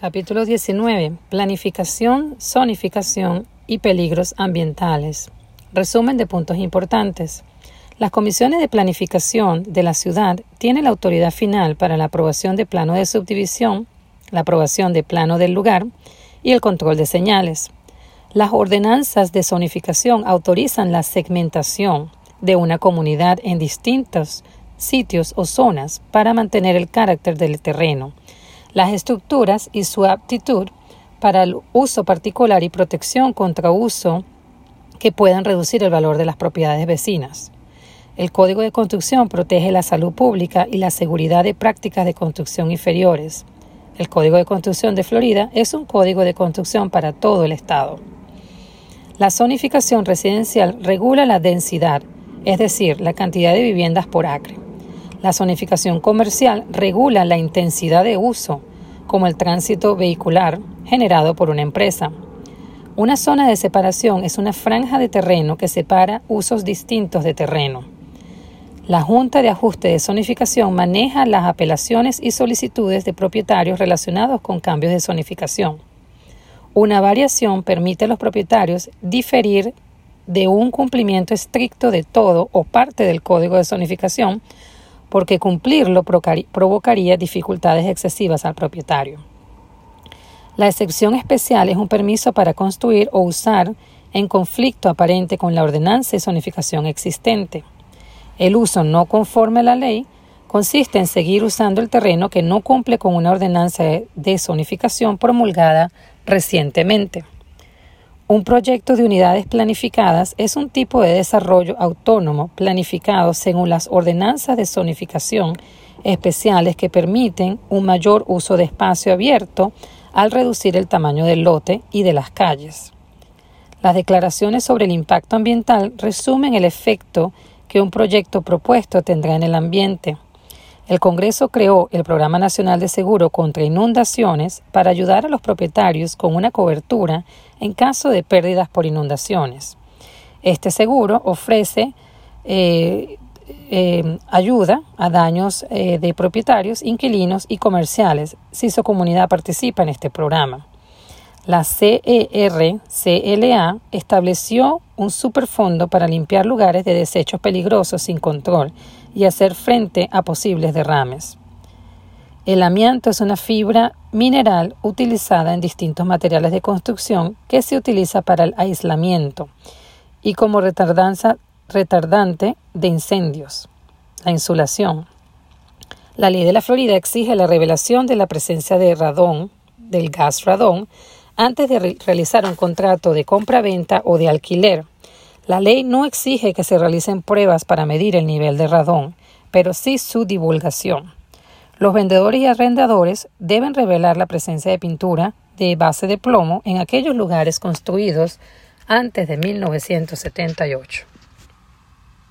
Capítulo 19. Planificación, zonificación y peligros ambientales. Resumen de puntos importantes. Las comisiones de planificación de la ciudad tienen la autoridad final para la aprobación de plano de subdivisión, la aprobación de plano del lugar y el control de señales. Las ordenanzas de zonificación autorizan la segmentación de una comunidad en distintos sitios o zonas para mantener el carácter del terreno, las estructuras y su aptitud para el uso particular y protección contra uso que puedan reducir el valor de las propiedades vecinas. El Código de Construcción protege la salud pública y la seguridad de prácticas de construcción inferiores. El Código de Construcción de Florida es un código de construcción para todo el Estado. La zonificación residencial regula la densidad, es decir, la cantidad de viviendas por acre. La zonificación comercial regula la intensidad de uso, como el tránsito vehicular generado por una empresa. Una zona de separación es una franja de terreno que separa usos distintos de terreno. La Junta de Ajuste de Zonificación maneja las apelaciones y solicitudes de propietarios relacionados con cambios de zonificación. Una variación permite a los propietarios diferir de un cumplimiento estricto de todo o parte del código de zonificación porque cumplirlo provocaría dificultades excesivas al propietario. La excepción especial es un permiso para construir o usar en conflicto aparente con la ordenanza de zonificación existente. El uso no conforme a la ley consiste en seguir usando el terreno que no cumple con una ordenanza de zonificación promulgada recientemente. Un proyecto de unidades planificadas es un tipo de desarrollo autónomo planificado según las ordenanzas de zonificación especiales que permiten un mayor uso de espacio abierto al reducir el tamaño del lote y de las calles. Las declaraciones sobre el impacto ambiental resumen el efecto que un proyecto propuesto tendrá en el ambiente. El Congreso creó el Programa Nacional de Seguro contra Inundaciones para ayudar a los propietarios con una cobertura en caso de pérdidas por inundaciones. Este seguro ofrece eh, eh, ayuda a daños eh, de propietarios, inquilinos y comerciales si su comunidad participa en este programa. La CER-CLA estableció un superfondo para limpiar lugares de desechos peligrosos sin control y hacer frente a posibles derrames. El amianto es una fibra mineral utilizada en distintos materiales de construcción que se utiliza para el aislamiento y como retardante de incendios. La insulación. La ley de la Florida exige la revelación de la presencia de radón, del gas radón, antes de realizar un contrato de compra-venta o de alquiler. La ley no exige que se realicen pruebas para medir el nivel de radón, pero sí su divulgación. Los vendedores y arrendadores deben revelar la presencia de pintura de base de plomo en aquellos lugares construidos antes de 1978.